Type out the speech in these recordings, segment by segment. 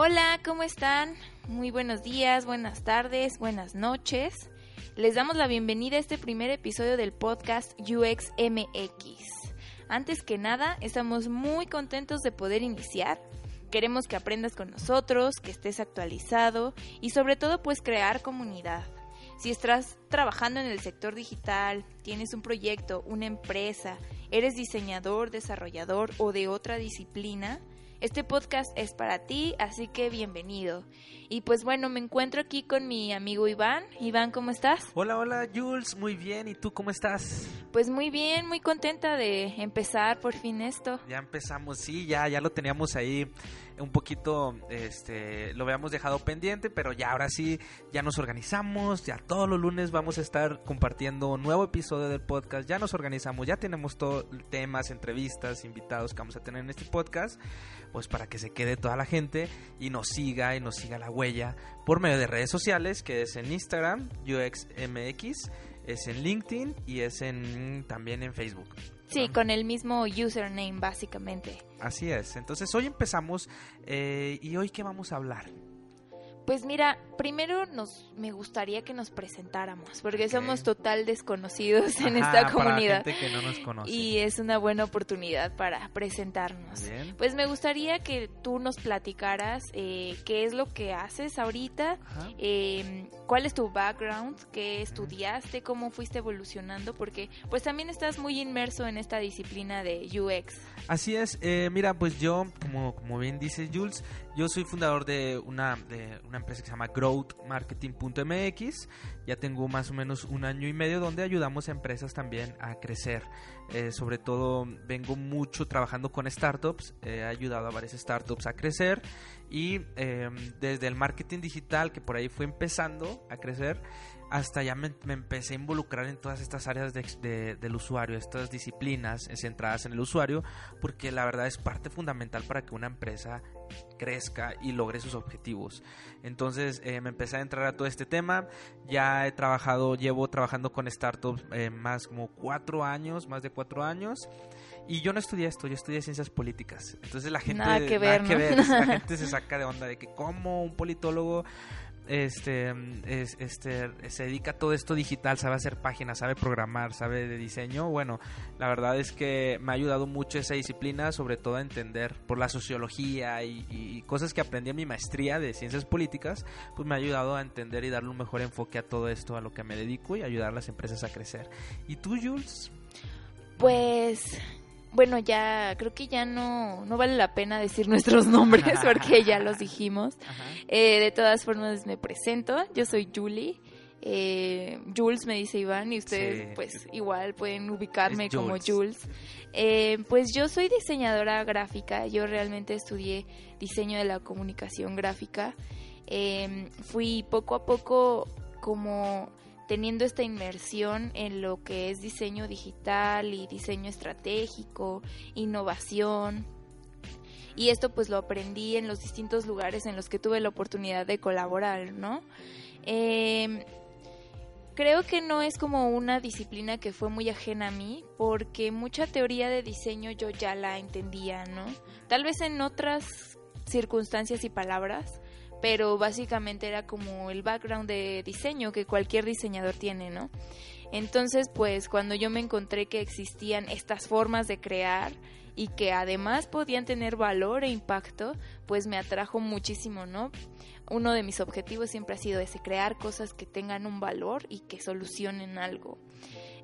Hola, ¿cómo están? Muy buenos días, buenas tardes, buenas noches. Les damos la bienvenida a este primer episodio del podcast UXMX. Antes que nada, estamos muy contentos de poder iniciar. Queremos que aprendas con nosotros, que estés actualizado y sobre todo pues crear comunidad. Si estás trabajando en el sector digital, tienes un proyecto, una empresa, eres diseñador, desarrollador o de otra disciplina, este podcast es para ti, así que bienvenido. Y pues bueno, me encuentro aquí con mi amigo Iván. Iván, ¿cómo estás? Hola, hola Jules, muy bien. ¿Y tú cómo estás? Pues muy bien, muy contenta de empezar por fin esto. Ya empezamos, sí, ya, ya lo teníamos ahí un poquito, este, lo habíamos dejado pendiente, pero ya ahora sí, ya nos organizamos, ya todos los lunes vamos a estar compartiendo un nuevo episodio del podcast, ya nos organizamos, ya tenemos todos temas, entrevistas, invitados que vamos a tener en este podcast, pues para que se quede toda la gente y nos siga y nos siga la huella por medio de redes sociales, que es en Instagram, UXMX, es en LinkedIn y es en también en Facebook. Sí, con el mismo username básicamente. Así es. Entonces hoy empezamos eh, y hoy qué vamos a hablar. Pues mira, primero nos me gustaría que nos presentáramos, porque somos total desconocidos en esta comunidad. Para gente que no nos conoce. Y es una buena oportunidad para presentarnos. Pues me gustaría que tú nos platicaras eh, qué es lo que haces ahorita, eh, cuál es tu background, qué estudiaste, cómo fuiste evolucionando, porque pues también estás muy inmerso en esta disciplina de UX. Así es, eh, mira, pues yo, como, como bien dice Jules, yo soy fundador de una, de una empresa que se llama growthmarketing.mx. Ya tengo más o menos un año y medio donde ayudamos a empresas también a crecer. Eh, sobre todo vengo mucho trabajando con startups. he ayudado a varias startups a crecer. Y em, desde el marketing digital, que por ahí fue empezando a crecer, hasta ya me, empecé a involucrar en todas estas áreas del usuario, estas disciplinas centradas en el usuario, porque la verdad es parte fundamental para que una empresa crezca y logre sus objetivos. Entonces eh, me empecé a entrar a todo este tema, ya he trabajado, llevo trabajando con startups eh, más como cuatro años, más de cuatro años. Y yo no estudié esto, yo estudié ciencias políticas. Entonces la gente, nada que ver, la gente se saca de onda de que como un politólogo este, este, se dedica a todo esto digital, sabe hacer páginas, sabe programar, sabe de diseño. Bueno, la verdad es que me ha ayudado mucho esa disciplina, sobre todo a entender por la sociología y, cosas que aprendí en mi maestría de ciencias políticas, pues me ha ayudado a entender y darle un mejor enfoque a todo esto, a lo que me dedico y ayudar a las empresas a crecer. ¿Y tú, Jules? Pues bueno, ya creo que ya no, no vale la pena decir nuestros nombres porque ya los dijimos. Eh, de todas formas me presento, yo soy Julie. Eh, Jules me dice Iván y ustedes pues igual pueden ubicarme como Jules. Eh, pues yo soy diseñadora gráfica, yo realmente estudié diseño de la comunicación gráfica. fui poco a poco como teniendo esta inmersión en lo que es diseño digital y diseño estratégico, innovación. Y esto pues lo aprendí en los distintos lugares en los que tuve la oportunidad de colaborar, ¿no? Em, creo que no es como una disciplina que fue muy ajena a mí, porque mucha teoría de diseño yo ya la entendía, ¿no? Tal vez en otras circunstancias y palabras, pero básicamente era como el background de diseño que cualquier diseñador tiene, ¿no? Entonces, pues cuando yo me encontré que existían estas formas de crear y que además podían tener valor e impacto, pues me atrajo muchísimo, ¿no? Uno de mis objetivos siempre ha sido ese, crear cosas que tengan un valor y que solucionen algo.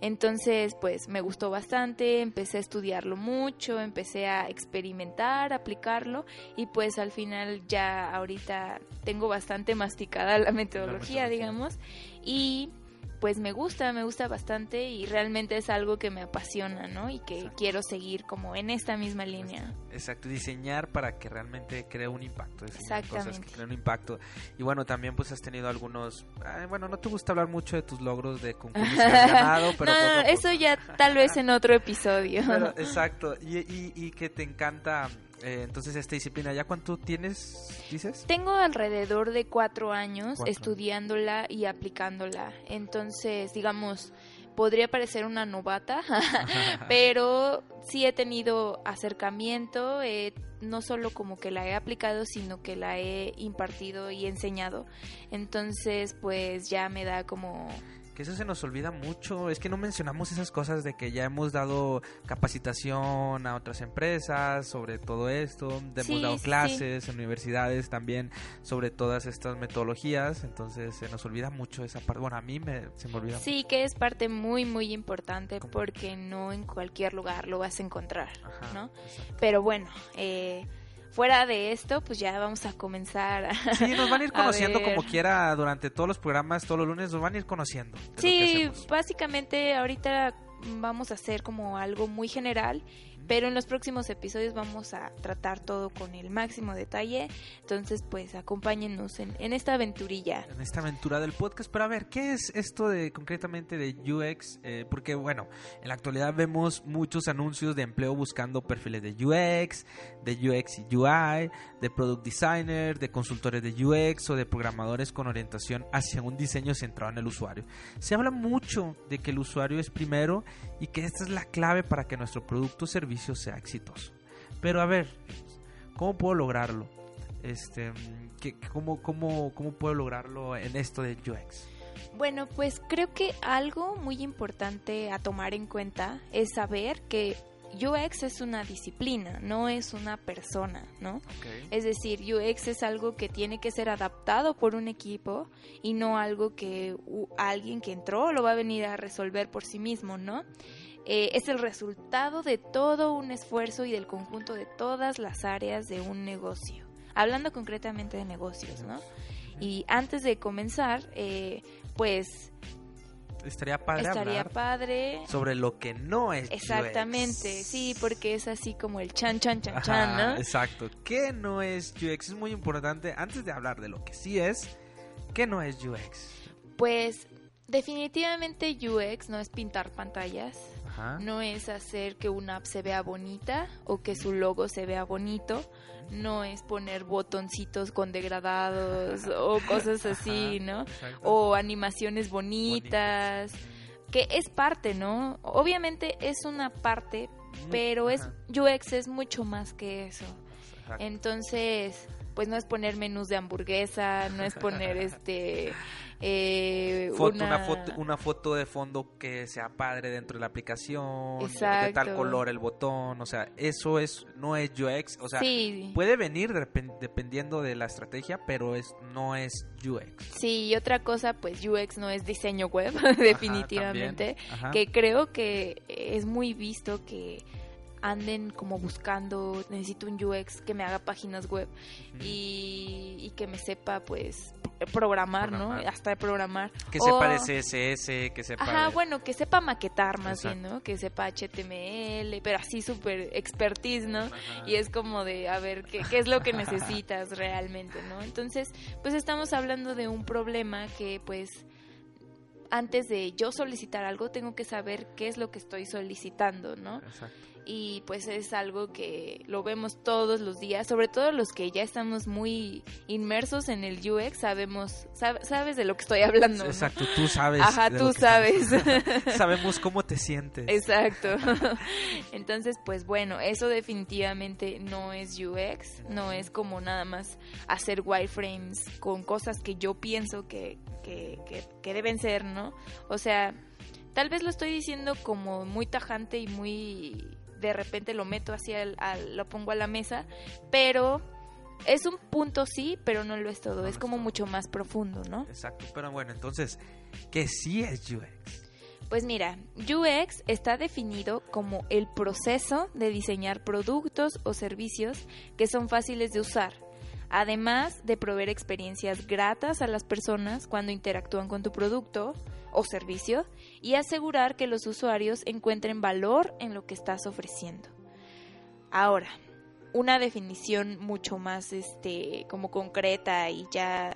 Entonces, pues me gustó bastante, empecé a estudiarlo mucho, empecé a experimentar, aplicarlo y pues al final ya ahorita tengo bastante masticada la metodología, digamos, y pues me gusta, me gusta bastante y realmente es algo que me apasiona, ¿no? Y que quiero seguir como en esta misma línea. Exacto, diseñar para que realmente cree un impacto. Exactamente. Cosas que creen un impacto. Y bueno, también pues has tenido algunos, bueno, no te gusta hablar mucho de tus logros de concursos que has ganado, pero... no, eso ya tal vez en otro episodio. exacto, y, y que te encanta eh, entonces, esta disciplina, ¿ya cuánto tienes, dices? Tengo alrededor de cuatro años estudiándola y aplicándola. Entonces, digamos, podría parecer una novata, pero sí he tenido acercamiento, he no solo como que la he aplicado, sino que la he impartido y enseñado. Entonces, pues ya me da como que eso se nos olvida mucho, es que no mencionamos esas cosas de que ya hemos dado capacitación a otras empresas sobre todo esto, hemos dado clases en universidades también sobre todas estas metodologías, entonces se nos olvida mucho esa parte, bueno, a mí me, se me olvida. Sí, que es parte muy, muy importante porque no en cualquier lugar lo vas a encontrar, ¿no? Pero bueno, eh fuera de esto, pues ya vamos a comenzar. A, sí, nos van a ir conociendo como quiera durante todos los programas, todos los lunes, nos van a ir conociendo. Sí, básicamente ahorita vamos a hacer como algo muy general pero en los próximos episodios vamos a tratar todo con el máximo detalle. Entonces, pues acompáñenos en, esta aventurilla. En esta aventura del podcast. Pero a ver, ¿qué es esto de concretamente de UX? Eh, porque, bueno, en la actualidad vemos muchos anuncios de empleo buscando perfiles de UX, de UX y UI, de product designer, de consultores de UX o de programadores con orientación hacia un diseño centrado en el usuario. Se habla mucho de que el usuario es primero y que esta es la clave para que nuestro producto o servicio sea exitoso. Pero a ver, ¿cómo puedo lograrlo? Este, cómo, cómo, ¿Cómo puedo lograrlo en esto de UX? Bueno, pues creo que algo muy importante a tomar en cuenta es saber que UX es una disciplina, no es una persona, ¿no? Es decir, UX es algo que tiene que ser adaptado por un equipo y no algo que alguien que entró lo va a venir a resolver por sí mismo, ¿no? Eh, es el resultado de todo un esfuerzo y del conjunto de todas las áreas de un negocio. Hablando concretamente de negocios, ¿no? Y antes de comenzar, eh, pues estaría padre estaría padre sobre lo que no es exactamente sí porque es así como el chan chan chan chan no exacto. Qué no es UX es muy importante antes de hablar de lo que sí es qué no es UX pues definitivamente UX no es pintar pantallas no es hacer que una app se vea bonita o que su logo se vea bonito. No es poner botoncitos con degradados o cosas así, ¿no? O animaciones bonitas. Que es parte, ¿no? Obviamente es una parte, pero es UX es mucho más que eso. Entonces, pues no es poner menús de hamburguesa, no es poner este eh, una... foto, de fondo que sea padre dentro de la aplicación, de tal color el botón, o sea, eso es no es UX, o sea, puede venir dependiendo de la estrategia, pero es no es UX. Sí, y otra cosa, pues UX no es diseño web, definitivamente, que creo que es muy visto que anden como buscando, necesito un UX que me haga páginas web y, que me sepa pues programar, ¿no? Hasta de programar. Que sepa de CSS, que sepa... Ajá, bueno, que sepa maquetar más bien, ¿no? Que sepa HTML, pero así súper expertise, ¿no? Y es como de, a ver, ¿qué, ¿qué es lo que necesitas realmente, ¿no? Entonces, pues estamos hablando de un problema que pues antes de yo solicitar algo tengo que saber qué es lo que estoy solicitando, ¿no? Exacto y pues es algo que lo vemos todos los días, sobre todo los que ya estamos muy inmersos en el UX, sabemos, sabes de lo que estoy hablando. Exacto, tú sabes. Ajá, tú sabes. Sabemos cómo te sientes. Exacto. Entonces, pues bueno, eso definitivamente no es UX, no es como nada más hacer wireframes con cosas que yo pienso que, que, que, que deben ser, ¿no? O sea, tal vez lo estoy diciendo como muy tajante y muy de repente lo meto hacia el, lo pongo a la mesa, pero es un punto sí, pero no lo es todo, es como mucho más profundo, ¿no? Exacto, pero bueno, entonces, ¿qué sí es UX? Pues mira, UX está definido como el proceso de diseñar productos o servicios que son fáciles de usar, además de proveer experiencias gratas a las personas cuando interactúan con tu producto o servicio y asegurar que los usuarios encuentren valor en lo que estás ofreciendo. Ahora, una definición mucho más este como concreta y ya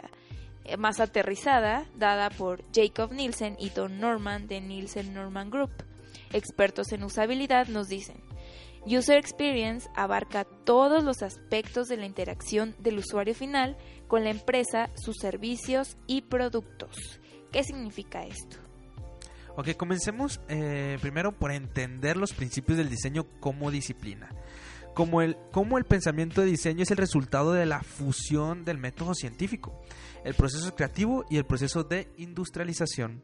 eh, más aterrizada dada por Jacob Nielsen y Don Norman de Nielsen Norman Group. Expertos en usabilidad nos dicen, User Experience abarca todos los aspectos de la interacción del usuario final con la empresa, sus servicios y productos. ¿Qué significa esto? Ok, comencemos eh, primero por entender los principios del diseño como disciplina. Como el, pensamiento de diseño es el resultado de la fusión del método científico, el proceso creativo y el proceso de industrialización.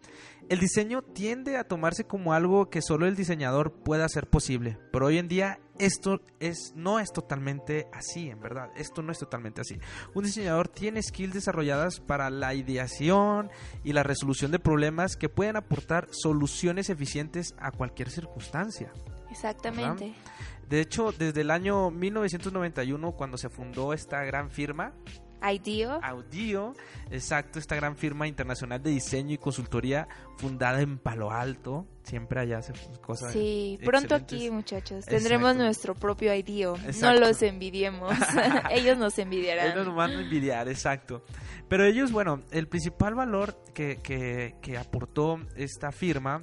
El diseño tiende a tomarse como algo que solo el diseñador puede hacer posible, pero hoy en día esto es, no es totalmente así, en verdad, esto no es totalmente así. Un diseñador tiene skills desarrolladas para la ideación y la resolución de problemas que pueden aportar soluciones eficientes a cualquier circunstancia. Exactamente. De hecho, desde el año 1991, cuando se fundó esta gran firma, IDEO. Audio, exacto, esta gran firma internacional de diseño y consultoría fundada en Palo Alto. Siempre allá hace cosas. Sí, pronto aquí, muchachos. Tendremos nuestro propio IDEO. No los envidiemos. ellos nos envidiarán. Ellos nos van a envidiar, exacto. Pero ellos, bueno, el principal valor que, que, que aportó esta firma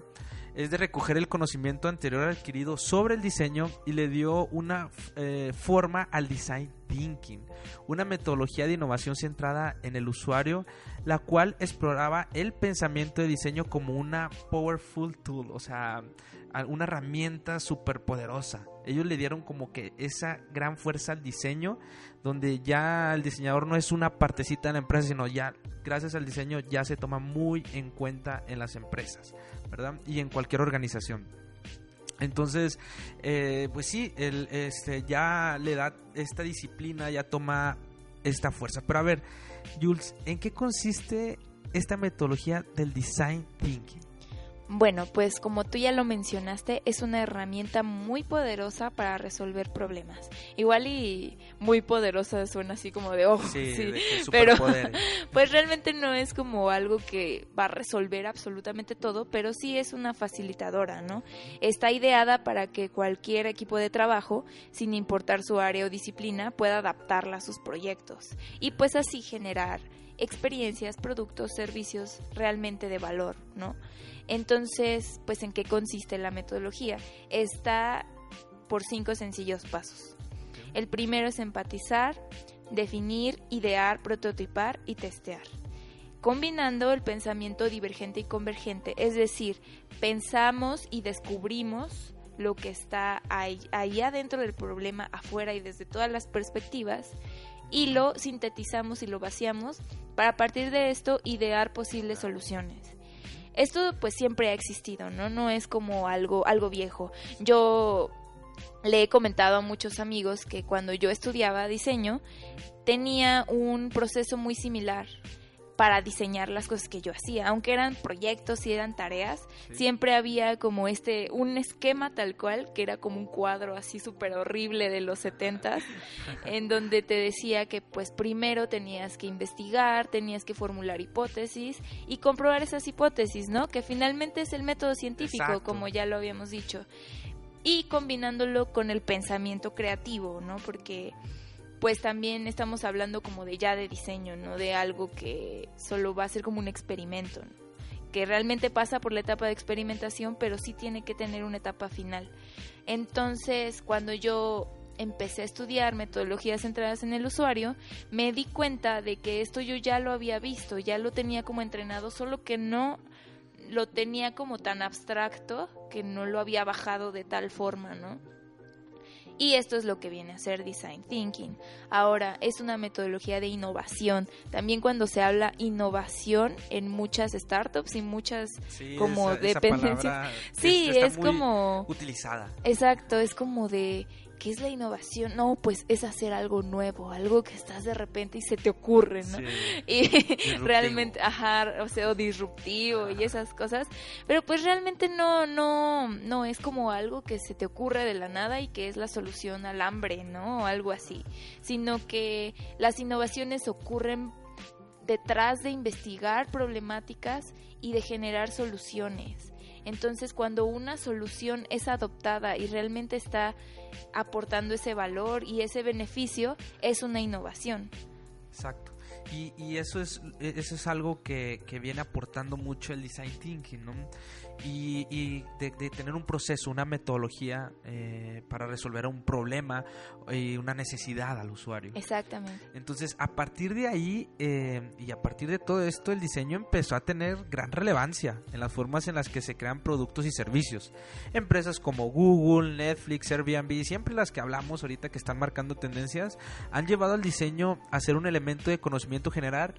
es de recoger el conocimiento anterior adquirido sobre el diseño y le dio una eh, forma al design thinking, una metodología de innovación centrada en el usuario, la cual exploraba el pensamiento de diseño como una powerful tool, o sea, una herramienta súper poderosa. Ellos le dieron como que esa gran fuerza al diseño, donde ya el diseñador no es una partecita de la empresa, sino ya gracias al diseño ya se toma muy en cuenta en las empresas, ¿verdad? Y en cualquier organización. Entonces, eh, pues sí, el, este, ya le da esta disciplina, ya toma esta fuerza. Pero a ver, Jules, ¿en qué consiste esta metodología del design thinking? Bueno, pues como tú ya lo mencionaste, es una herramienta muy poderosa para resolver problemas. Igual y muy poderosa suena así como de ojo, sí, pero pues realmente no es como algo que va a resolver absolutamente todo, pero sí es una facilitadora, ¿no? Está ideada para que cualquier equipo de trabajo, sin importar su área o disciplina, pueda adaptarla a sus proyectos y pues así generar experiencias, productos, servicios realmente de valor, ¿no? Entonces, pues en qué consiste la metodología? Está por cinco sencillos pasos. El primero es empatizar, definir, idear, prototipar y testear. Combinando el pensamiento divergente y convergente, es decir, pensamos y descubrimos lo que está ahí, ahí adentro del problema, afuera y desde todas las perspectivas, y lo sintetizamos y lo vaciamos para a partir de esto idear posibles soluciones esto pues siempre ha existido, ¿no? No es como algo, algo viejo. Yo le he comentado a muchos amigos que cuando yo estudiaba diseño tenía un proceso muy similar para diseñar las cosas que yo hacía, aunque eran proyectos y eran tareas, siempre había como este un esquema tal cual que era como un cuadro así súper horrible de los setentas, en donde te decía que pues primero tenías que investigar, tenías que formular hipótesis y comprobar esas hipótesis, ¿no? Que finalmente es el método científico, como ya lo habíamos dicho, y combinándolo con el pensamiento creativo, ¿no? Porque pues también estamos hablando como de ya de diseño, no de algo que solo va a ser como un experimento, que realmente pasa por la etapa de experimentación, pero sí tiene que tener una etapa final. Entonces, cuando yo empecé a estudiar metodologías centradas en el usuario, me di cuenta de que esto yo ya lo había visto, ya lo tenía como entrenado, solo que no lo tenía como tan abstracto que no lo había bajado de tal forma, ¿no? Y esto es lo que viene a ser Design Thinking. Ahora, es una metodología de innovación. También cuando se habla innovación en muchas startups y muchas como dependencias. sí, es como... Utilizada. Exacto, es como de ¿qué es la innovación? No, pues es hacer algo nuevo, algo que estás de repente y se te ocurre, ¿no? Y realmente, ajá, o sea, disruptivo y esas cosas, pero pues realmente no, no, no es como algo que se te ocurre de la nada y que es la solución al hambre, ¿no? O algo así, sino que las innovaciones ocurren detrás de investigar problemáticas y de generar soluciones. Entonces, cuando una solución es adoptada y realmente está aportando ese valor y ese beneficio, es una innovación. Exacto. Y, y eso, es, eso es algo que, que, viene aportando mucho el design thinking, ¿no? Y, de, tener un proceso, una metodología eh, para resolver un problema y una necesidad al usuario. Exactamente. Entonces, a partir de ahí eh, y a partir de todo esto, el diseño empezó a tener gran relevancia en las formas en las que se crean productos y servicios. Empresas como Google, Netflix, Airbnb, siempre las que hablamos ahorita que están marcando tendencias, han llevado al diseño a ser un elemento de conocimiento general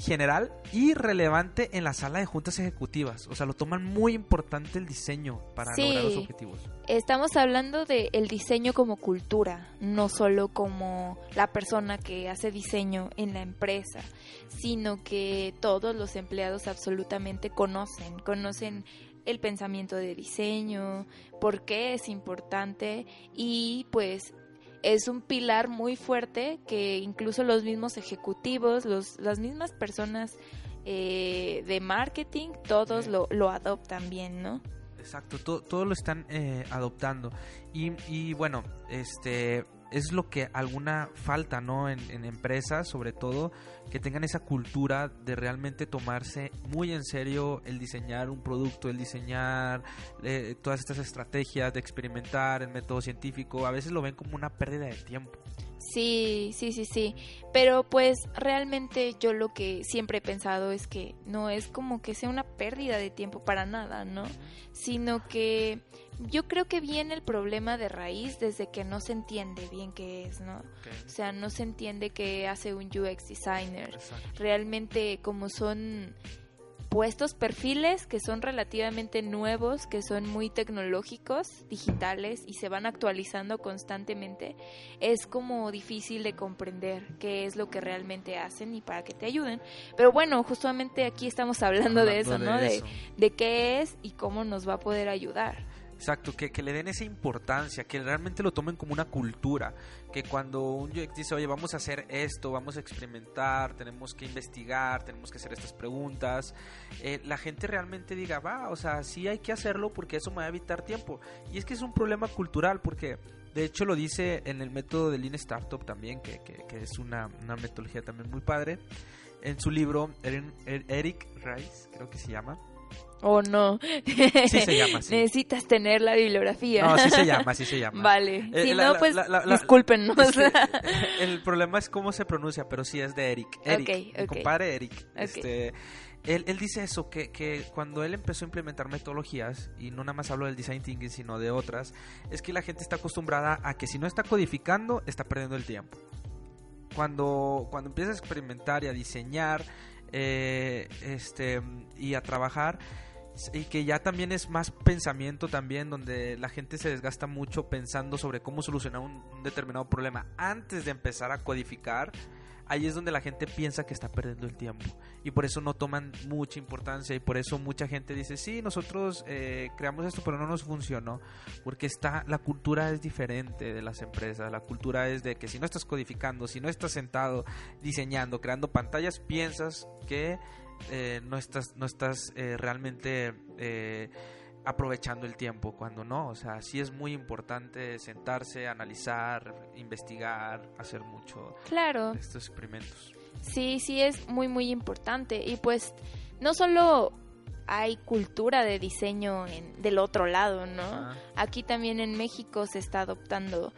general y relevante en la sala de juntas ejecutivas. O sea, lo toman muy importante el diseño para lograr los objetivos. Estamos hablando del el diseño como cultura, no solo como la persona que hace diseño en la empresa, sino que todos los empleados absolutamente conocen, conocen el pensamiento de diseño, por qué es importante y pues es un pilar muy fuerte que incluso los mismos ejecutivos, los, las mismas personas eh, de marketing, todos lo, lo adoptan bien, ¿no? Exacto, todo, lo están eh, adoptando. Y, y bueno, este es lo que alguna falta, ¿no? En, en, empresas, sobre todo, que tengan esa cultura de realmente tomarse muy en serio el diseñar un producto, el diseñar eh, todas estas estrategias de experimentar el método científico. A veces lo ven como una pérdida de tiempo. Sí, sí, sí, sí. Pero pues realmente yo lo que siempre he pensado es que no es como que sea una pérdida de tiempo para nada, ¿no? Sino que yo creo que viene el problema de raíz desde que no se entiende bien qué es, ¿no? O sea, no se entiende qué hace un UX designer. Realmente como son puestos perfiles que son relativamente nuevos, que son muy tecnológicos, digitales y se van actualizando constantemente, es como difícil de comprender qué es lo que realmente hacen y para qué te ayuden. Pero bueno, justamente aquí estamos hablando, de eso, ¿no? De, de qué es y cómo nos va a poder ayudar. Exacto, que, que, le den esa importancia, que realmente lo tomen como una cultura, que cuando un UX dice, oye, vamos a hacer esto, vamos a experimentar, tenemos que investigar, tenemos que hacer estas preguntas, eh, la gente realmente diga, va, o sea, sí hay que hacerlo porque eso me va a evitar tiempo. Y es que es un problema cultural, porque de hecho lo dice en el método de Lean Startup también, que, que, es una, una metodología también muy padre. En su libro, Eric Rice, creo que se llama, ¿O no? Sí se llama, sí. Necesitas tener la bibliografía. No, sí se llama, sí se llama. Vale. Eh, si no, pues discúlpenos. el problema es cómo se pronuncia, pero sí es de Eric. Eric, compadre Eric. Este, él, él, dice eso, que, que cuando él empezó a implementar metodologías, y no nada más hablo del design thinking, sino de otras, es que la gente está acostumbrada a que si no está codificando, está perdiendo el tiempo. Cuando, cuando empiezas a experimentar y a diseñar eh, este, y a trabajar, y que ya también es más pensamiento también, donde la gente se desgasta mucho pensando sobre cómo solucionar un, determinado problema antes de empezar a codificar, ahí es donde la gente piensa que está perdiendo el tiempo. Y por eso no toman mucha importancia y por eso mucha gente dice sí nosotros eh, creamos esto pero no nos funcionó porque está la cultura es diferente de las empresas la cultura es de que si no estás codificando si no estás sentado diseñando creando pantallas piensas que eh, no estás, no estás eh, realmente aprovechando el tiempo, cuando no, o sea, sí es muy importante sentarse, analizar, investigar, hacer mucho claro. estos experimentos. Sí, sí es muy, muy importante y pues no solo hay cultura de diseño en, del otro lado, ¿no? Aquí también en México se está adoptando.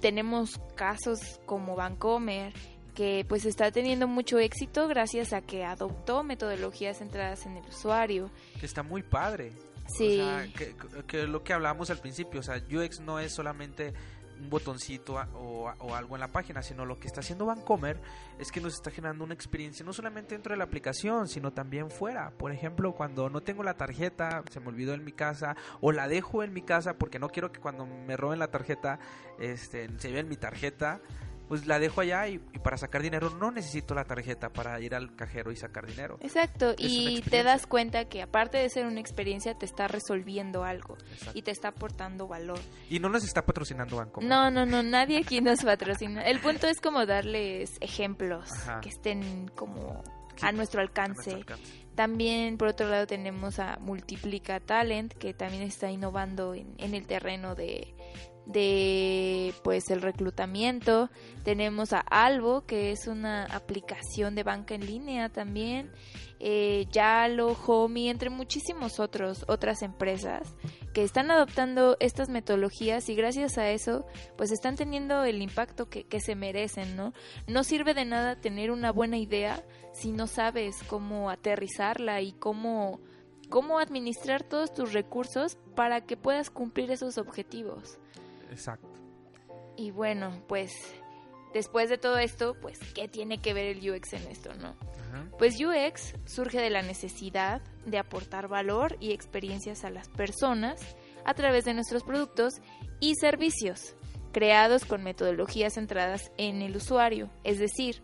tenemos casos como Vancomer que pues está teniendo mucho éxito gracias a que adoptó metodologías centradas en el usuario. Que está muy padre. Sí. O sea, que, que, lo que hablábamos al principio, o sea, UX no es solamente un botoncito o, o, algo en la página, sino lo que está haciendo Vancomer es que nos está generando una experiencia no solamente dentro de la aplicación, sino también fuera. Por ejemplo, cuando no tengo la tarjeta, se me olvidó en mi casa, o la dejo en mi casa porque no quiero que cuando me roben la tarjeta este, se vea en mi tarjeta pues la dejo allá y, para sacar dinero no necesito la tarjeta para ir al cajero y sacar dinero. Exacto, y te das cuenta que aparte de ser una experiencia te está resolviendo algo y te está aportando valor. Y no nos está patrocinando Banco. No, no, no, nadie aquí nos patrocina. El punto es como darles ejemplos que estén como a nuestro alcance. También, por otro lado, tenemos a Multiplica Talent, que también está innovando en, en el terreno de, de pues el reclutamiento. Tenemos a Albo, que es una aplicación de banca en línea también. Eh, Yalo, Homey, entre muchísimos otros, otras empresas que están adoptando estas metodologías y gracias a eso pues están teniendo el impacto que, que se merecen, ¿no? No sirve de nada tener una buena idea si no sabes cómo aterrizarla y cómo, cómo administrar todos tus recursos para que puedas cumplir esos objetivos. Exacto. Y bueno, pues después de todo esto, pues, ¿qué tiene que ver el UX en esto, no? Pues UX surge de la necesidad de aportar valor y experiencias a las personas a través de nuestros productos y servicios, creados con metodologías centradas en el usuario, es decir,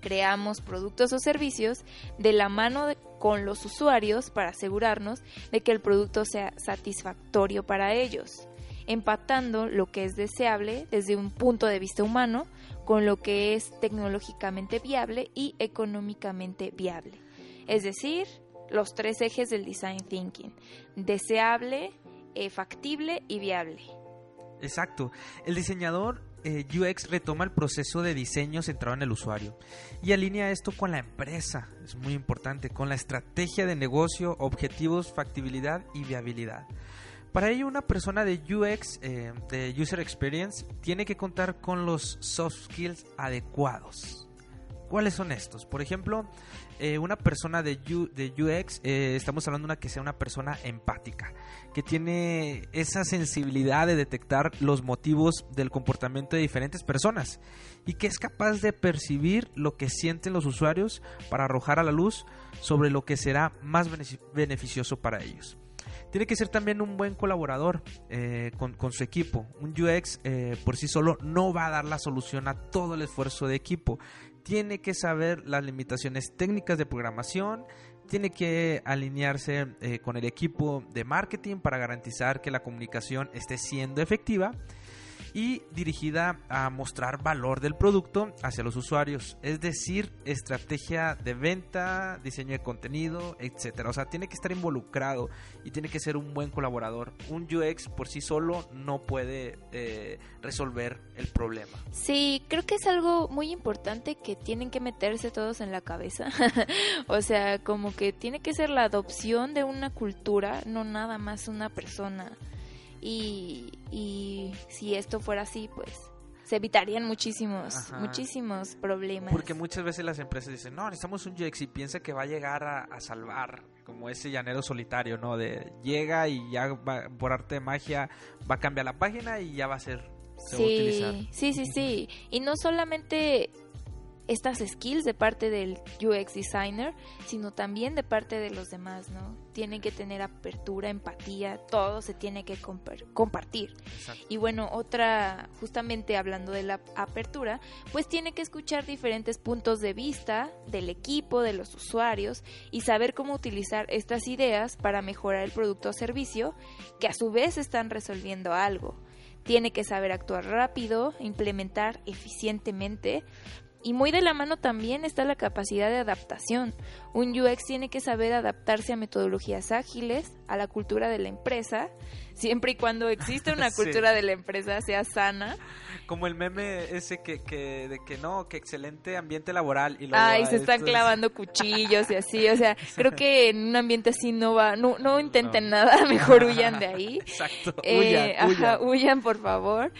creamos productos o servicios de la mano con los usuarios para asegurarnos de que el producto sea satisfactorio para ellos empatando lo que es deseable desde un punto de vista humano con lo que es tecnológicamente viable y económicamente viable. Es decir, los tres ejes del design thinking, deseable, eh, factible y viable. Exacto. El diseñador eh, UX retoma el proceso de diseño centrado en el usuario y alinea esto con la empresa, es muy importante, con la estrategia de negocio, objetivos, factibilidad y viabilidad. Para ello, una persona de UX, eh, de User Experience, tiene que contar con los soft skills adecuados. ¿Cuáles son estos? Por ejemplo, eh, una persona de, UX, eh, estamos hablando de una que sea una persona empática, que tiene esa sensibilidad de detectar los motivos del comportamiento de diferentes personas y que es capaz de percibir lo que sienten los usuarios para arrojar a la luz sobre lo que será más beneficioso para ellos tiene que ser también un buen colaborador eh, con, su equipo. Un UX eh, por sí solo no va a dar la solución a todo el esfuerzo de equipo. Tiene que saber las limitaciones técnicas de programación, tiene que alinearse eh, con el equipo de marketing para garantizar que la comunicación esté siendo efectiva y dirigida a mostrar valor del producto hacia los usuarios, es decir, estrategia de venta, diseño de contenido, etcétera. O sea, tiene que estar involucrado y tiene que ser un buen colaborador. Un UX por sí solo no puede eh, resolver el problema. Sí, creo que es algo muy importante que tienen que meterse todos en la cabeza. o sea, como que tiene que ser la adopción de una cultura, no nada más una persona. Y, y si esto fuera así, pues se evitarían muchísimos, muchísimos problemas. Porque muchas veces las empresas dicen, no, necesitamos un UX y piensa que va a llegar a, salvar, como ese llanero solitario, ¿no? De llega y ya va, por arte de magia va a cambiar la página y ya va a ser, se sí, va a utilizar. Sí, sí, sí. Y no solamente estas skills de parte del UX designer, sino también de parte de los demás, ¿no? Tienen que tener apertura, empatía, todo se tiene que compartir. Y bueno, otra, justamente hablando de la apertura, pues tiene que escuchar diferentes puntos de vista del equipo, de los usuarios y saber cómo utilizar estas ideas para mejorar el producto o servicio que a su vez están resolviendo algo tiene que saber actuar rápido, implementar eficientemente, y muy de la mano también está la capacidad de adaptación. Un UX tiene que saber adaptarse a metodologías ágiles, a la cultura de la empresa, siempre y cuando existe una cultura de la empresa sea sana. Como el meme ese que, que de que no, que excelente ambiente laboral y Ay, se están clavando cuchillos y así, o sea, creo que en un ambiente así no va, no, no intenten nada, mejor huyan de ahí. Exacto, eh, Ajá, huyan por favor.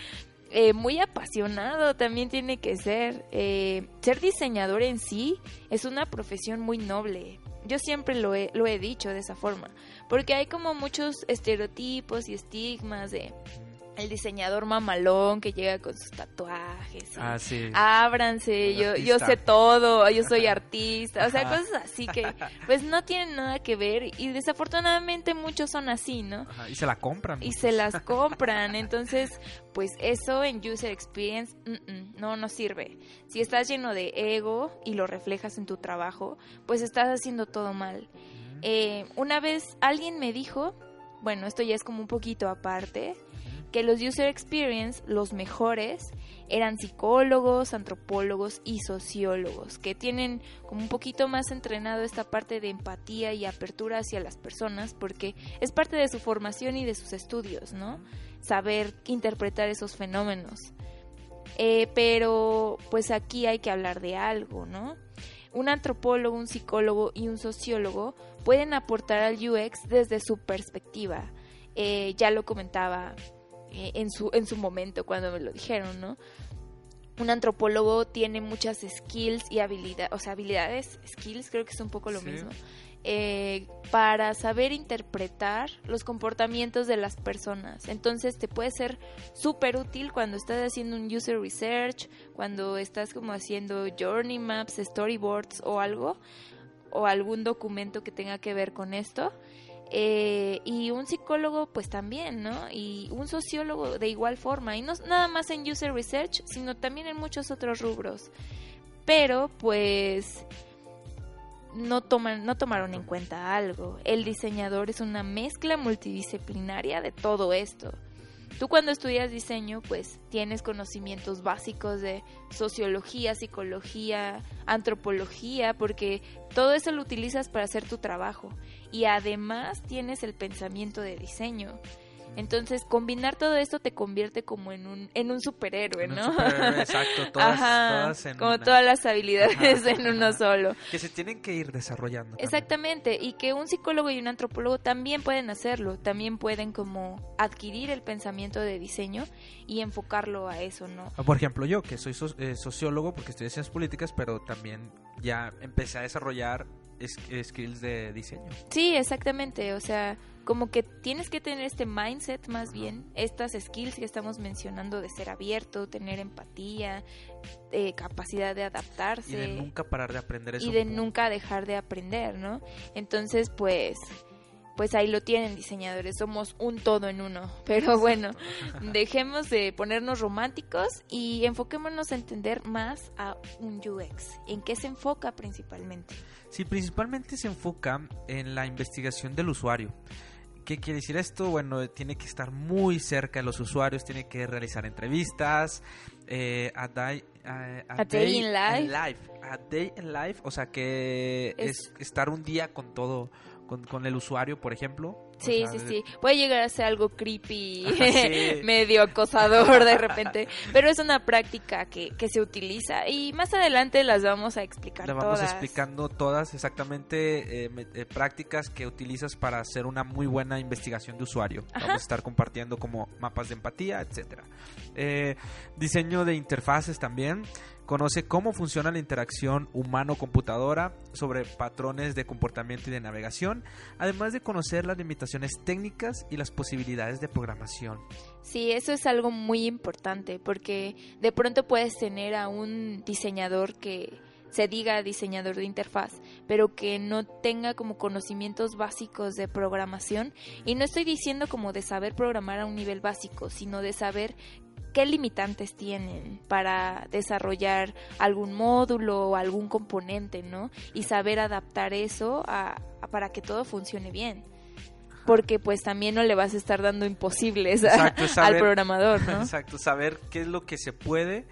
Eh, muy apasionado también tiene que ser. Eh, ser diseñador en sí es una profesión muy noble. Yo siempre lo he, lo he dicho de esa forma, porque hay como muchos estereotipos y estigmas de el diseñador mamalón que llega con sus tatuajes. Ah, sí. Ábranse, yo, yo sé todo, yo soy artista, o sea, cosas así que pues no tienen nada que ver y desafortunadamente muchos son así, ¿no? y se la compran. Y se las compran, entonces pues eso en user experience no nos sirve. Si estás lleno de ego y lo reflejas en tu trabajo, pues estás haciendo todo mal. Eh, una vez alguien me dijo, bueno, esto ya es como un poquito aparte, que los user experience, los mejores, eran psicólogos, antropólogos y sociólogos, que tienen como un poquito más entrenado esta parte de empatía y apertura hacia las personas, porque es parte de su formación y de sus estudios, ¿no? Saber interpretar esos fenómenos. Eh, pero pues aquí hay que hablar de algo, ¿no? Un antropólogo, un psicólogo y un sociólogo pueden aportar al UX desde su perspectiva. Eh, ya lo comentaba eh, en, su, en su momento cuando me lo dijeron, ¿no? Un antropólogo tiene muchas skills y habilidades, o sea, habilidades, skills, creo que es un poco lo mismo, eh, para saber interpretar los comportamientos de las personas. Entonces te puede ser súper útil cuando estás haciendo un user research, cuando estás como haciendo journey maps, storyboards o algo, o algún documento que tenga que ver con esto. Eh, y un psicólogo pues también, ¿no? Y un sociólogo de igual forma, y no nada más en user research, sino también en muchos otros rubros. Pero pues no toman no tomaron en cuenta algo. El diseñador es una mezcla multidisciplinaria de todo esto. Tú cuando estudias diseño, pues tienes conocimientos básicos de sociología, psicología, antropología, porque todo eso lo utilizas para hacer tu trabajo. Y además tienes el pensamiento de diseño. Entonces, combinar todo esto te convierte como en un, en un superhéroe, ¿no? exacto, todas, como todas las habilidades en uno solo. Que se tienen que ir desarrollando. Exactamente, y que un psicólogo y un antropólogo también pueden hacerlo, también pueden como adquirir el pensamiento de diseño y enfocarlo a eso, ¿no? Por ejemplo, yo que soy eh, sociólogo porque estudié ciencias políticas, pero también ya empecé a desarrollar skills de diseño. Sí, exactamente, o sea, como que tienes que tener este mindset más bien, estas skills que estamos mencionando de ser abierto, tener empatía, eh, capacidad de adaptarse. Y de nunca parar de aprender eso. Y de nunca dejar de aprender, ¿no? Entonces, pues pues ahí lo tienen diseñadores, somos un todo en uno. Pero bueno, dejemos de ponernos románticos y enfoquémonos a entender más a un UX. ¿En qué se enfoca principalmente? Sí, principalmente se enfoca en la investigación del usuario. ¿Qué quiere decir esto? Bueno, tiene que estar muy cerca de los usuarios, tiene que realizar entrevistas, eh, a, day, in life. A day in life, o sea que es estar un día con todo, con, el usuario, por ejemplo. Sí, sí, sí. Puede llegar a ser algo creepy, medio acosador de repente, pero es una práctica que, que, se utiliza y más adelante las vamos a explicar todas. vamos explicando todas exactamente eh, eh, prácticas que utilizas para hacer una muy buena investigación de usuario. Vamos a estar compartiendo como mapas de empatía, etcétera. Eh, diseño de interfaces también conoce cómo funciona la interacción humano-computadora sobre patrones de comportamiento y de navegación, además de conocer las limitaciones técnicas y las posibilidades de programación. Sí, eso es algo muy importante porque de pronto puedes tener a un diseñador que se diga diseñador de interfaz, pero que no tenga como conocimientos básicos de programación. Y no estoy diciendo como de saber programar a un nivel básico, sino de saber qué limitantes tienen para desarrollar algún módulo o algún componente, ¿no? Y saber adaptar eso a, para que todo funcione bien. Porque pues también no le vas a estar dando imposibles al programador, ¿no? Exacto, saber qué es lo que se puede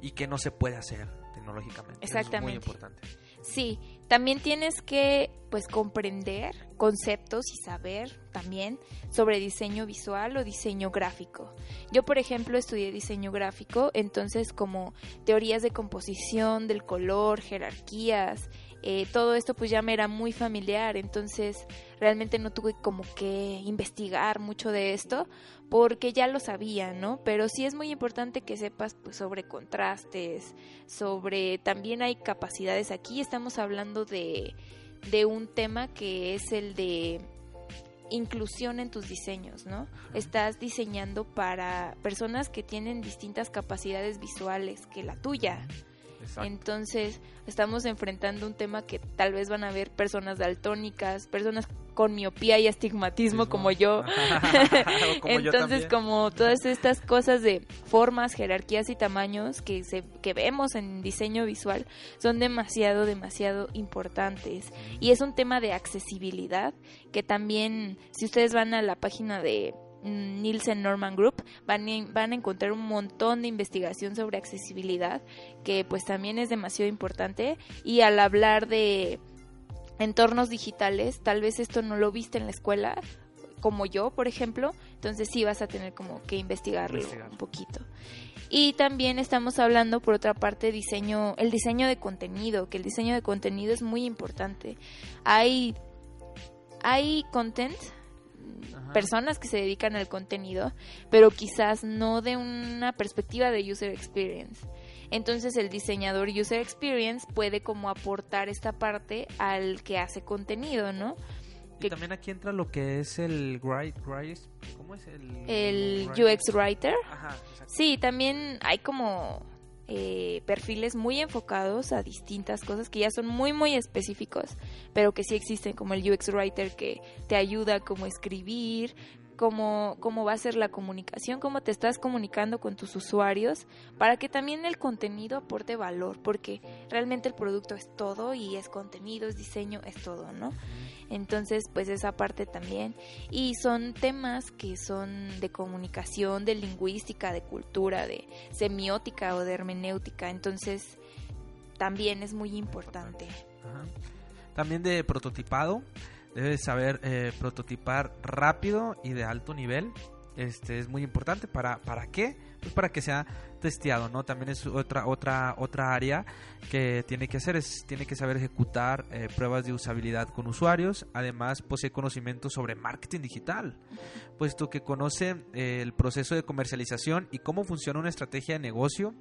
y qué no se puede hacer tecnológicamente. Exactamente. es muy importante. Sí, también tienes que pues comprender conceptos y saber también sobre diseño visual o diseño gráfico. Yo, por ejemplo, estudié diseño gráfico, entonces como teorías de composición, del color, jerarquías, eh, todo esto pues ya me era muy familiar, entonces realmente no tuve como que investigar mucho de esto porque ya lo sabía, ¿no? Pero sí es muy importante que sepas pues sobre contrastes, sobre también hay capacidades aquí, estamos hablando de, de un tema que es el de inclusión en tus diseños, ¿no? Estás diseñando para personas que tienen distintas capacidades visuales que la tuya. Entonces, estamos enfrentando un tema que tal vez van a ver personas daltónicas, personas con miopía y astigmatismo como yo. Entonces, como todas estas cosas de formas, jerarquías y tamaños que se que vemos en diseño visual son demasiado demasiado importantes. Y es un tema de accesibilidad que también si ustedes van a la página de Nielsen Norman Group, van, van a encontrar un montón de investigación sobre accesibilidad, que pues también es demasiado importante. Y al hablar de entornos digitales, tal vez esto no lo viste en la escuela, como yo, por ejemplo, entonces sí vas a tener como que investigarlo un poquito. Y también estamos hablando por otra parte diseño, el diseño de contenido, que el diseño de contenido es muy importante. Hay hay content personas que se dedican al contenido, pero quizás no de una perspectiva de user experience. Entonces el diseñador user experience puede como aportar esta parte al que hace contenido, ¿no? Y también aquí entra lo que es el ¿cómo es el, el UX writer? Ajá, sí, también hay como eh, perfiles muy enfocados a distintas cosas que ya son muy muy específicos, pero que sí existen como el UX writer que te ayuda como escribir, cómo, cómo va a ser la comunicación, cómo te estás comunicando con tus usuarios, para que también el contenido aporte valor, porque realmente el producto es todo y es contenido, es diseño, es todo, ¿no? Entonces, pues esa parte también. Y son temas que son de comunicación, de lingüística, de cultura, de semiótica o de hermenéutica. Entonces, también es muy importante. También de prototipado. Debes saber eh, prototipar rápido y de alto nivel. Este es muy importante. ¿Para, para qué? Pues para que sea testeado, ¿no? También es otra otra otra área que tiene que hacer es tiene que saber ejecutar eh, pruebas de usabilidad con usuarios. Además posee conocimiento sobre marketing digital, puesto que conoce eh, el proceso de comercialización y cómo funciona una estrategia de negocio.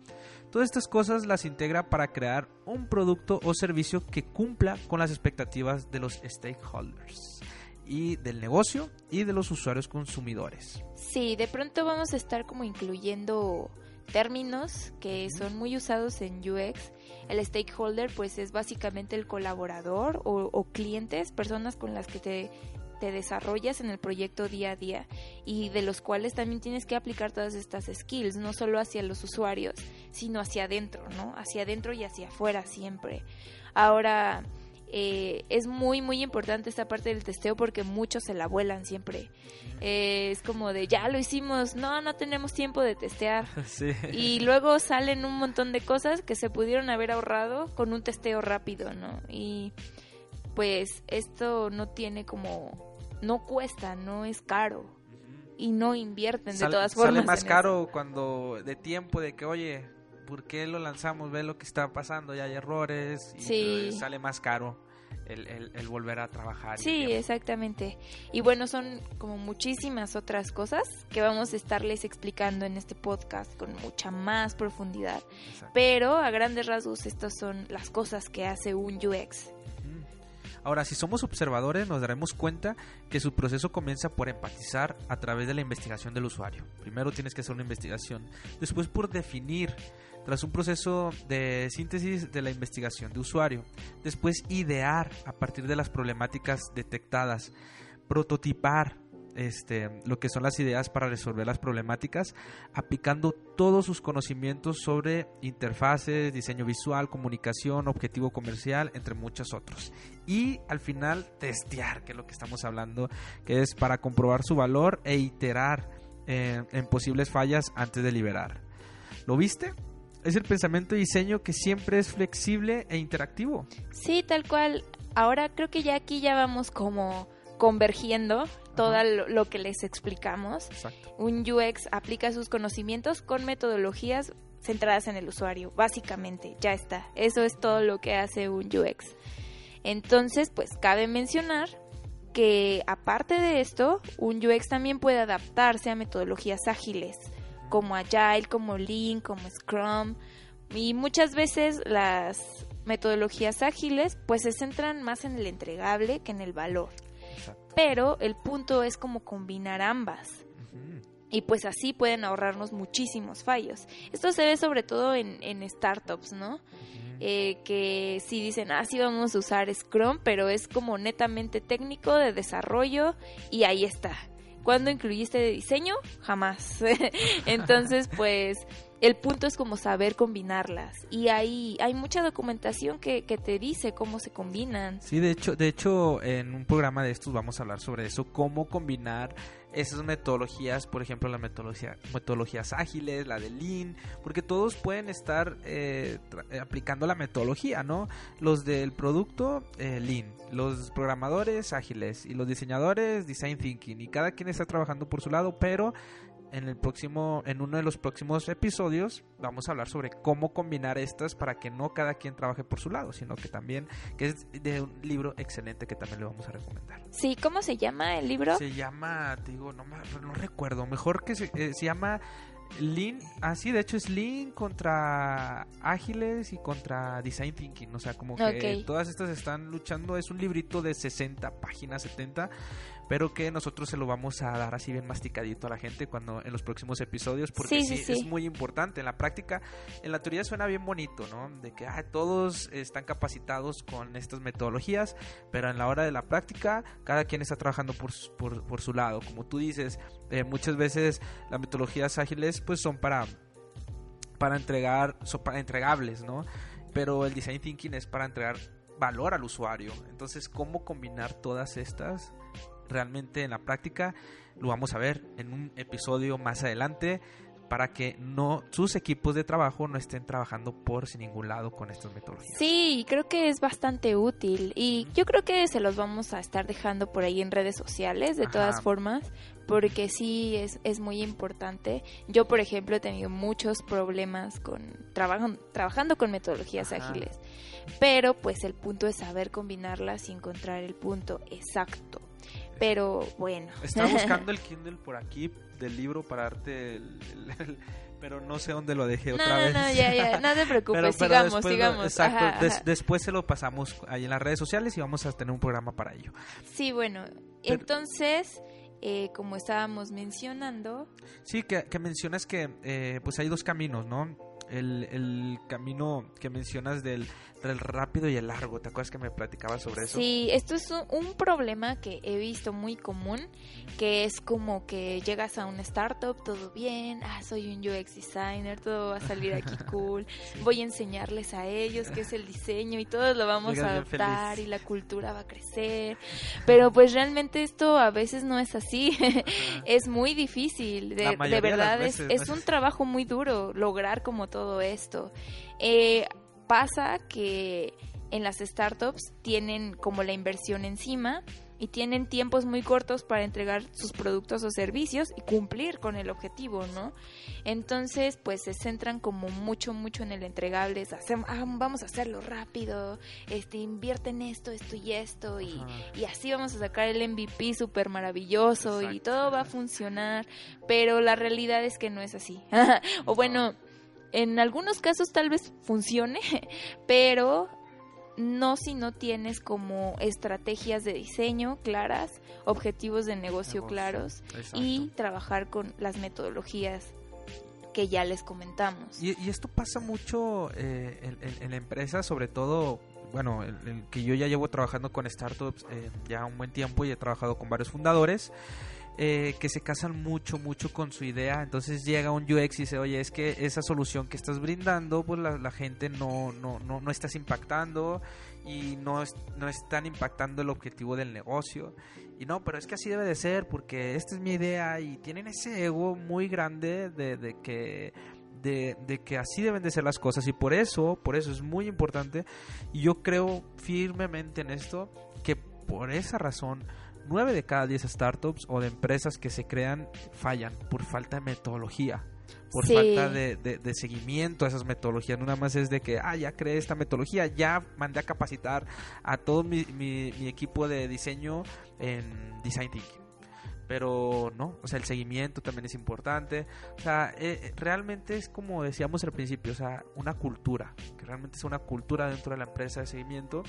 Todas estas cosas las integra para crear un producto o servicio que cumpla con las expectativas de los stakeholders y del negocio y de los usuarios consumidores. Sí, de pronto vamos a estar como incluyendo términos que son muy usados en UX. El stakeholder pues es básicamente el colaborador o, clientes, personas con las que te, te, desarrollas en el proyecto día a día y de los cuales también tienes que aplicar todas estas skills, no solo hacia los usuarios, sino hacia adentro, ¿no? Hacia adentro y hacia afuera siempre. Ahora, eh, es muy, muy importante esta parte del testeo porque muchos se la vuelan siempre. Eh, es como de, ya lo hicimos, no, no tenemos tiempo de testear. Y luego salen un montón de cosas que se pudieron haber ahorrado con un testeo rápido, ¿no? Y pues esto no tiene como, no cuesta, no es caro. Y no invierten de todas formas. Sale más caro cuando de tiempo, de que, oye, ¿por qué lo lanzamos? Ve lo que está pasando, ya hay errores y sale más caro. El, el, volver a trabajar. Sí, exactamente. Y bueno, son como muchísimas otras cosas que vamos a estarles explicando en este podcast con mucha más profundidad. Pero a grandes rasgos estas son las cosas que hace un UX. Ahora, si somos observadores, nos daremos cuenta que su proceso comienza por empatizar a través de la investigación del usuario. Primero tienes que hacer una investigación, después por definir tras un proceso de síntesis de la investigación de usuario. Después idear a partir de las problemáticas detectadas, prototipar este, lo que son las ideas para resolver las problemáticas, aplicando todos sus conocimientos sobre interfaces, diseño visual, comunicación, objetivo comercial, entre muchos otros. Y al final testear, que es lo que estamos hablando, que es para comprobar su valor e iterar eh, en posibles fallas antes de liberar. ¿Lo viste? Es el pensamiento de diseño que siempre es flexible e interactivo. Sí, tal cual. Ahora creo que ya aquí ya vamos como convergiendo todo lo, que les explicamos. Un UX aplica sus conocimientos con metodologías centradas en el usuario, básicamente, ya está. Eso es todo lo que hace un UX. Entonces, pues cabe mencionar que aparte de esto, un UX también puede adaptarse a metodologías ágiles como Agile, como Lean, como Scrum. Y muchas veces las metodologías ágiles pues se centran más en el entregable que en el valor. Pero el punto es como combinar ambas. Y pues así pueden ahorrarnos muchísimos fallos. Esto se ve sobre todo en, startups, ¿no? Eh, que sí dicen, ah, sí vamos a usar Scrum, pero es como netamente técnico de desarrollo y ahí está. ¿Cuándo incluiste diseño? Jamás. Entonces, pues el punto es como saber combinarlas y hay, hay mucha documentación que, que, te dice cómo se combinan. Sí, de hecho, de hecho, en un programa de estos vamos a hablar sobre eso, cómo combinar esas metodologías, por ejemplo, las metodología, metodologías ágiles, la de Lean, porque todos pueden estar eh, eh, aplicando la metodología, ¿no? Los del producto, eh, Lean, los programadores ágiles y los diseñadores, Design Thinking, y cada quien está trabajando por su lado, pero en el próximo en uno de los próximos episodios vamos a hablar sobre cómo combinar estas para que no cada quien trabaje por su lado sino que también que es de un libro excelente que también le vamos a recomendar. Sí cómo se llama el libro se llama digo no no recuerdo mejor que se, eh, se llama Lean, así ah, de hecho es Lean contra ágiles y contra Design Thinking, o sea, como que todas estas están luchando, es un librito de 60 páginas, 70, pero que nosotros se lo vamos a dar así bien masticadito a la gente cuando en los próximos episodios, porque sí, es muy importante. En la práctica, en la teoría suena bien bonito, ¿no? De que todos están capacitados con estas metodologías, pero en la hora de la práctica, cada quien está trabajando por, por, su lado. Como tú dices, eh, muchas veces las metodologías ágiles pues son para, para entregar, son para entregables, ¿no? Pero el design thinking es para entregar valor al usuario. Entonces, ¿cómo combinar todas estas? Realmente en la práctica lo vamos a ver en un episodio más adelante para que no sus equipos de trabajo no estén trabajando por sin ningún lado con estas metodologías. Sí, creo que es bastante útil y yo creo que se los vamos a estar dejando por ahí en redes sociales de todas formas porque sí es, es muy importante. Yo, por ejemplo, he tenido muchos problemas con trabajando con metodologías ágiles, pero pues el punto es saber combinarlas y encontrar el punto exacto pero bueno. Estaba buscando el Kindle por aquí del libro para darte el, pero no sé dónde lo dejé otra vez. No, ya, ya, no te preocupes, sigamos, sigamos. exacto, después se lo pasamos ahí en las redes sociales y vamos a tener un programa para ello. Sí, bueno, entonces, eh, como estábamos mencionando... Sí, que, que mencionas que eh, pues hay dos caminos, ¿no? El, el camino que mencionas del el rápido y el largo. ¿Te acuerdas que me platicabas sobre eso? Sí, esto es un, problema que he visto muy común, que es como que llegas a un startup, todo bien, ah, soy un UX designer, todo va a salir aquí cool, voy a enseñarles a ellos qué es el diseño y todos lo vamos a adaptar y la cultura va a crecer. Pero pues realmente esto a veces no es así, es muy difícil, de, verdad es, es un trabajo muy duro lograr como todo esto. Eh, pasa que en las startups tienen como la inversión encima y tienen tiempos muy cortos para entregar sus productos o servicios y cumplir con el objetivo, ¿no? Entonces, pues se centran como mucho, mucho en el entregable, ah, vamos a hacerlo rápido, este, invierten esto, esto y esto, y, y así vamos a sacar el MVP súper maravilloso y todo va a funcionar, pero la realidad es que no es así. o bueno en algunos casos tal vez funcione, pero no si no tienes como estrategias de diseño claras, objetivos de negocio, claros y trabajar con las metodologías que ya les comentamos. Y, esto pasa mucho eh, en, la empresa, sobre todo, bueno, el, que yo ya llevo trabajando con startups eh, ya un buen tiempo y he trabajado con varios fundadores. Eh, que se casan mucho, mucho con su idea. Entonces llega un UX y dice, oye, es que esa solución que estás brindando, pues la, gente no, no, no, no estás impactando y no, no están impactando el objetivo del negocio. Y no, pero es que así debe de ser porque esta es mi idea y tienen ese ego muy grande de, de que... De, de, que así deben de ser las cosas y por eso, por eso es muy importante y yo creo firmemente en esto que por esa razón 9 de cada 10 startups o de empresas que se crean fallan por falta de metodología, por falta de, seguimiento a esas metodologías. No nada más es de que, ah, ya creé esta metodología, ya mandé a capacitar a todo mi, mi, equipo de diseño en Design Thinking pero no, o sea, el seguimiento también es importante, o sea, eh, realmente es como decíamos al principio, o sea, una cultura, que realmente es una cultura dentro de la empresa de seguimiento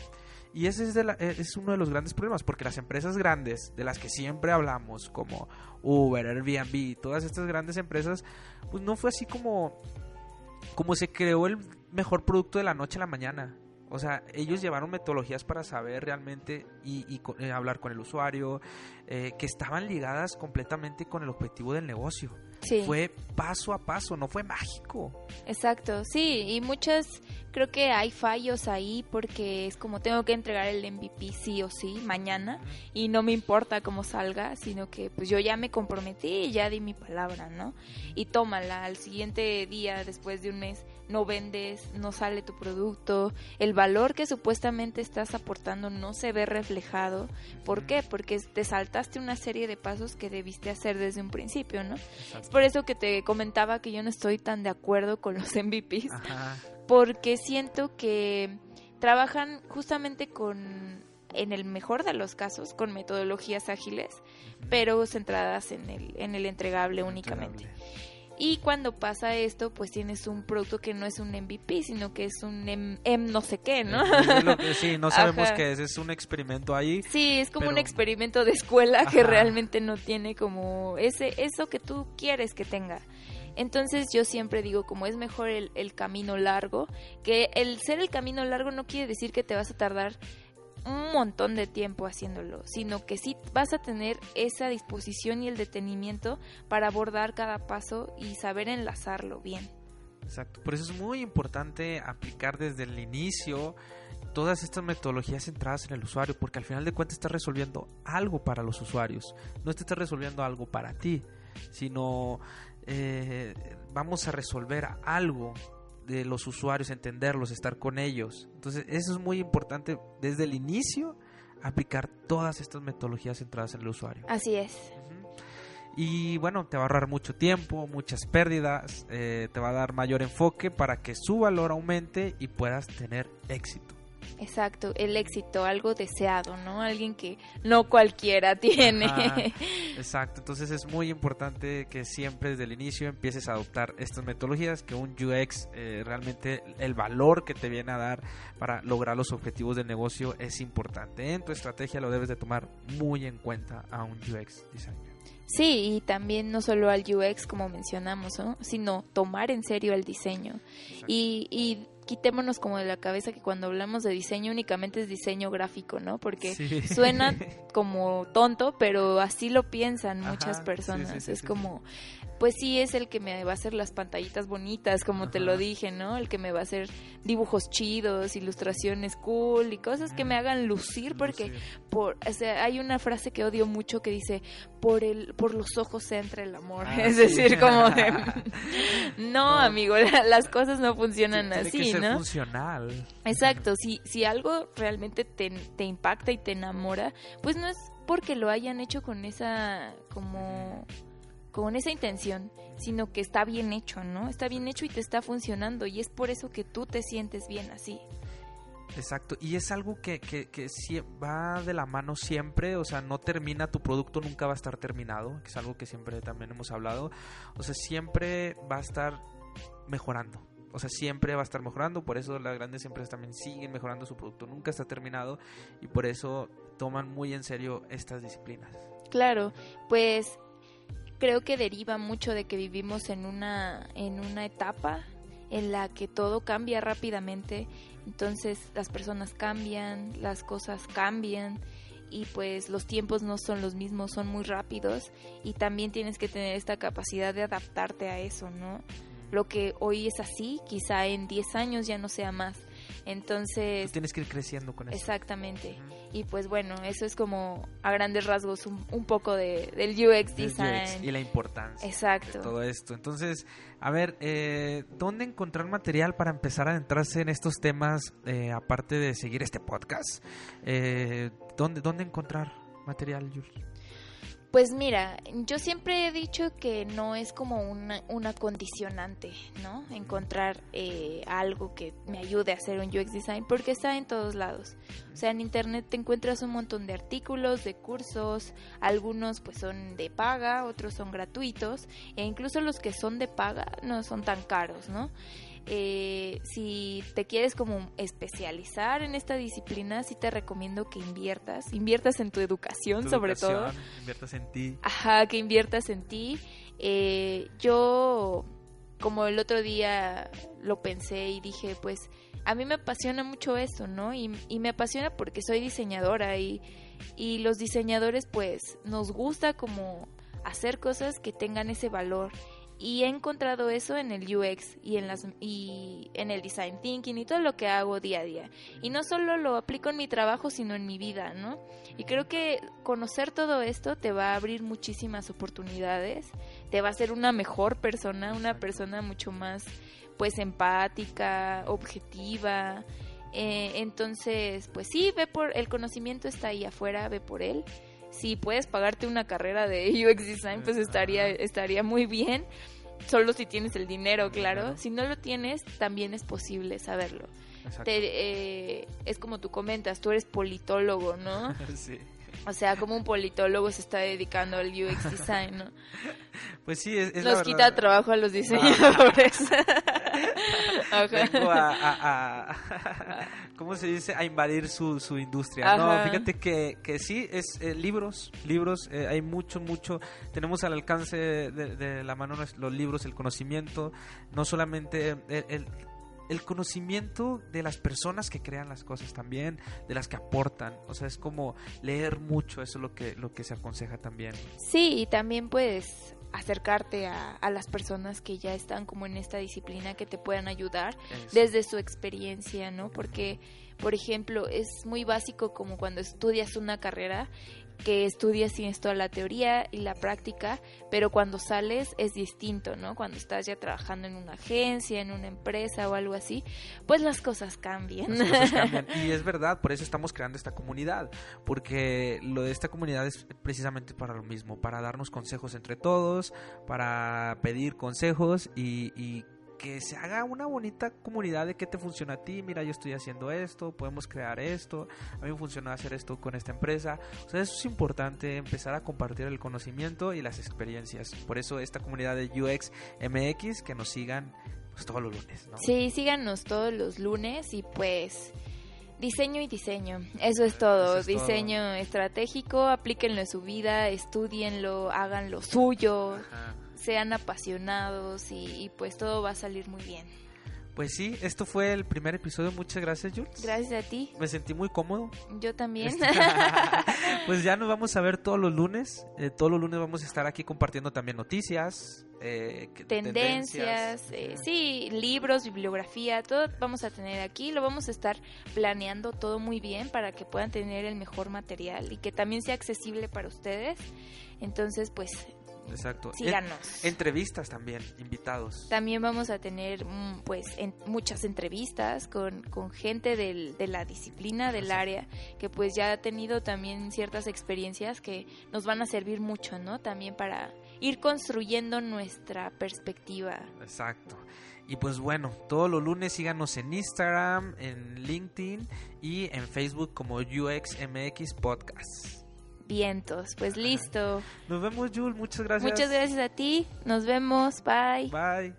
y ese es, e, es uno de los grandes problemas, porque las empresas grandes, de las que siempre hablamos, como Uber, Airbnb, todas estas grandes empresas, pues no fue así como, como se creó el mejor producto de la noche a la mañana. O sea, ellos llevaron metodologías para saber realmente y, eh, hablar con el usuario, eh, que estaban ligadas completamente con el objetivo del negocio. Fue paso a paso, no fue mágico. Exacto, sí, y muchas creo que hay fallos ahí porque es como tengo que entregar el MVP sí o sí mañana y no me importa cómo salga, sino que pues yo ya me comprometí y ya di mi palabra, ¿no? Y tómala, al siguiente día, después de un mes, no vendes, no sale tu producto, el valor que supuestamente estás aportando no se ve reflejado. ¿Por qué? Porque te saltaste una serie de pasos que debiste hacer desde un principio, ¿no? Es por eso que te comentaba que yo no estoy tan de acuerdo con los MVPs. Ajá porque siento que trabajan justamente con, en el mejor de los casos, con metodologías ágiles, pero centradas en el, en el entregable únicamente. Y cuando pasa esto, pues tienes un producto que no es un MVP, sino que es un M, no sé qué, ¿no? sí, no sabemos qué es, es un experimento ahí. Sí, es como un experimento de escuela que realmente no tiene como ese eso que tú quieres que tenga. Entonces yo siempre digo, como es mejor el, el, camino largo, que el ser el camino largo no quiere decir que te vas a tardar un montón de tiempo haciéndolo, sino que sí vas a tener esa disposición y el detenimiento para abordar cada paso y saber enlazarlo bien. Exacto, por eso es muy importante aplicar desde el inicio todas estas metodologías centradas en el usuario, porque al final de cuentas estás resolviendo algo para los usuarios, no te estás resolviendo algo para ti, sino eh, vamos a resolver algo de los usuarios, entenderlos, estar con ellos. Entonces, eso es muy importante desde el inicio, aplicar todas estas metodologías centradas en el usuario. Así es. Y bueno, te va a ahorrar mucho tiempo, muchas pérdidas, eh, te va a dar mayor enfoque para que su valor aumente y puedas tener éxito. Exacto, el éxito, algo deseado, ¿no? Alguien que no cualquiera tiene. exacto, entonces es muy importante que siempre desde el inicio empieces a adoptar estas metodologías, que un UX eh, realmente el valor que te viene a dar para lograr los objetivos del negocio es importante. En tu estrategia lo debes de tomar muy en cuenta a un UX designer. Sí, y también no solo al UX como mencionamos, ¿no? sino tomar en serio el diseño. Y, y quitémonos como de la cabeza que cuando hablamos de diseño únicamente es diseño gráfico, ¿no? Porque suena como tonto, pero así lo piensan muchas personas. es como, pues sí es el que me va a hacer las pantallitas bonitas, como te lo dije, ¿no? El que me va a hacer dibujos chidos, ilustraciones cool y cosas que me hagan lucir, porque por, o sea, hay una frase que odio mucho que dice, por el, por los ojos se entra el amor. Ah, es decir, como de no, amigo, las cosas no funcionan así, que ser funcional. Exacto, si, si algo realmente te, te impacta y te enamora, pues no es porque lo hayan hecho con esa como con esa intención, sino que está bien hecho, ¿no? Está bien hecho y te está funcionando y es por eso que tú te sientes bien así. Exacto, y es algo que, que, que va de la mano siempre, o sea, no termina, tu producto nunca va a estar terminado, que es algo que siempre también hemos hablado, o sea, siempre va a estar mejorando, o sea, siempre va a estar mejorando, por eso las grandes empresas también siguen mejorando su producto, nunca está terminado y por eso toman muy en serio estas disciplinas. Claro, pues creo que deriva mucho de que vivimos en una, en una etapa en la que todo cambia rápidamente, entonces las personas cambian, las cosas cambian y pues los tiempos no son los mismos, son muy rápidos y también tienes que tener esta capacidad de adaptarte a eso, ¿no? Lo que hoy es así, quizá en 10 años ya no sea más. Entonces... tienes que ir creciendo con eso. Exactamente. Y pues bueno, eso es como a grandes rasgos un, poco de, del UX design. y la importancia Exacto. de todo esto. Entonces, a ver, eh, ¿dónde encontrar material para empezar a adentrarse en estos temas, eh, aparte de seguir este podcast? Eh, ¿dónde, ¿Dónde encontrar material, Julie? Pues mira, yo siempre he dicho que no es como una, una condicionante, ¿no? Encontrar eh, algo que me ayude a hacer un UX design porque está en todos lados. O sea, en internet te encuentras un montón de artículos, de cursos, algunos pues son de paga, otros son gratuitos e incluso los que son de paga no son tan caros, ¿no? Eh, si te quieres como especializar en esta disciplina, sí te recomiendo que inviertas, inviertas en tu educación, sobre todo. Inviertas en ti. Ajá, que inviertas en ti. Eh, yo, como el otro día lo pensé y dije, pues a mí me apasiona mucho esto, ¿no? Y, y me apasiona porque soy diseñadora y, y los diseñadores pues nos gusta como hacer cosas que tengan ese valor y he encontrado eso en el UX y en las y en el design thinking y todo lo que hago día a día. Y no solo lo aplico en mi trabajo sino en mi vida no y creo que conocer todo esto te va a abrir muchísimas oportunidades te va a hacer una mejor persona una persona mucho más pues empática objetiva. Eh, entonces pues sí ve por el conocimiento está ahí afuera ve por él si puedes pagarte una carrera de UX design, pues estaría estaría muy bien. Solo si tienes el dinero, claro. Si no lo tienes, también es posible saberlo. Eh, es como tú comentas, tú eres politólogo, ¿no? sí. O sea, como un politólogo se está dedicando al UX design, ¿no? Pues sí, es, Nos quita trabajo a los diseñadores. Vengo a, ¿cómo se dice? A invadir su, su industria. No, fíjate que, que sí, es eh, libros, libros, eh, hay mucho, mucho. Tenemos al alcance de, la mano los libros, el conocimiento, no solamente el el conocimiento de las personas que crean las cosas también, de las que aportan. O sea, es como leer mucho, eso es lo que, lo que se aconseja también. Sí, y también puedes acercarte a, las personas que ya están como en esta disciplina que te puedan ayudar desde su experiencia, ¿no? Porque, por ejemplo, es muy básico como cuando estudias una carrera que estudias tienes toda la teoría y la práctica, pero cuando sales es distinto, ¿no? Cuando estás ya trabajando en una agencia, en una empresa o algo así, pues las cosas cambian. Las cosas cambian. Y es verdad, por eso estamos creando esta comunidad, porque lo de esta comunidad es precisamente para lo mismo, para darnos consejos entre todos, para pedir consejos y, y que se haga una bonita comunidad de qué te funciona a ti. Mira, yo estoy haciendo esto, podemos crear esto, a mí me funciona hacer esto con esta empresa. O sea, eso es importante, empezar a compartir el conocimiento y las experiencias. Por eso esta comunidad de UX MX, que nos sigan pues, todos los lunes. ¿no? Sí, síganos todos los lunes y pues... Diseño y diseño, eso es todo. diseño estratégico, aplíquenlo en su vida, estudienlo, hagan lo suyo sean apasionados y, pues todo va a salir muy bien. Pues sí, esto fue el primer episodio. Muchas gracias, Jules. Gracias a ti. Me sentí muy cómodo. Yo también. Este, pues ya nos vamos a ver todos los lunes. Eh, todos los lunes vamos a estar aquí compartiendo también noticias, eh, tendencias, eh, sí, libros, bibliografía, todo vamos a tener aquí. Lo vamos a estar planeando todo muy bien para que puedan tener el mejor material y que también sea accesible para ustedes. Entonces, pues Exacto. Síganos. entrevistas también, invitados. También vamos a tener mm, pues muchas entrevistas con, con gente del, de la disciplina, del área, que pues ya ha tenido también ciertas experiencias que nos van a servir mucho, ¿no? También para ir construyendo nuestra perspectiva. Exacto. Y pues bueno, todos los lunes síganos en Instagram, en LinkedIn y en Facebook como UXMX Podcast. Vientos. Pues listo. Nos vemos, Jul. Muchas gracias. Muchas gracias a ti. Nos vemos. Bye. Bye.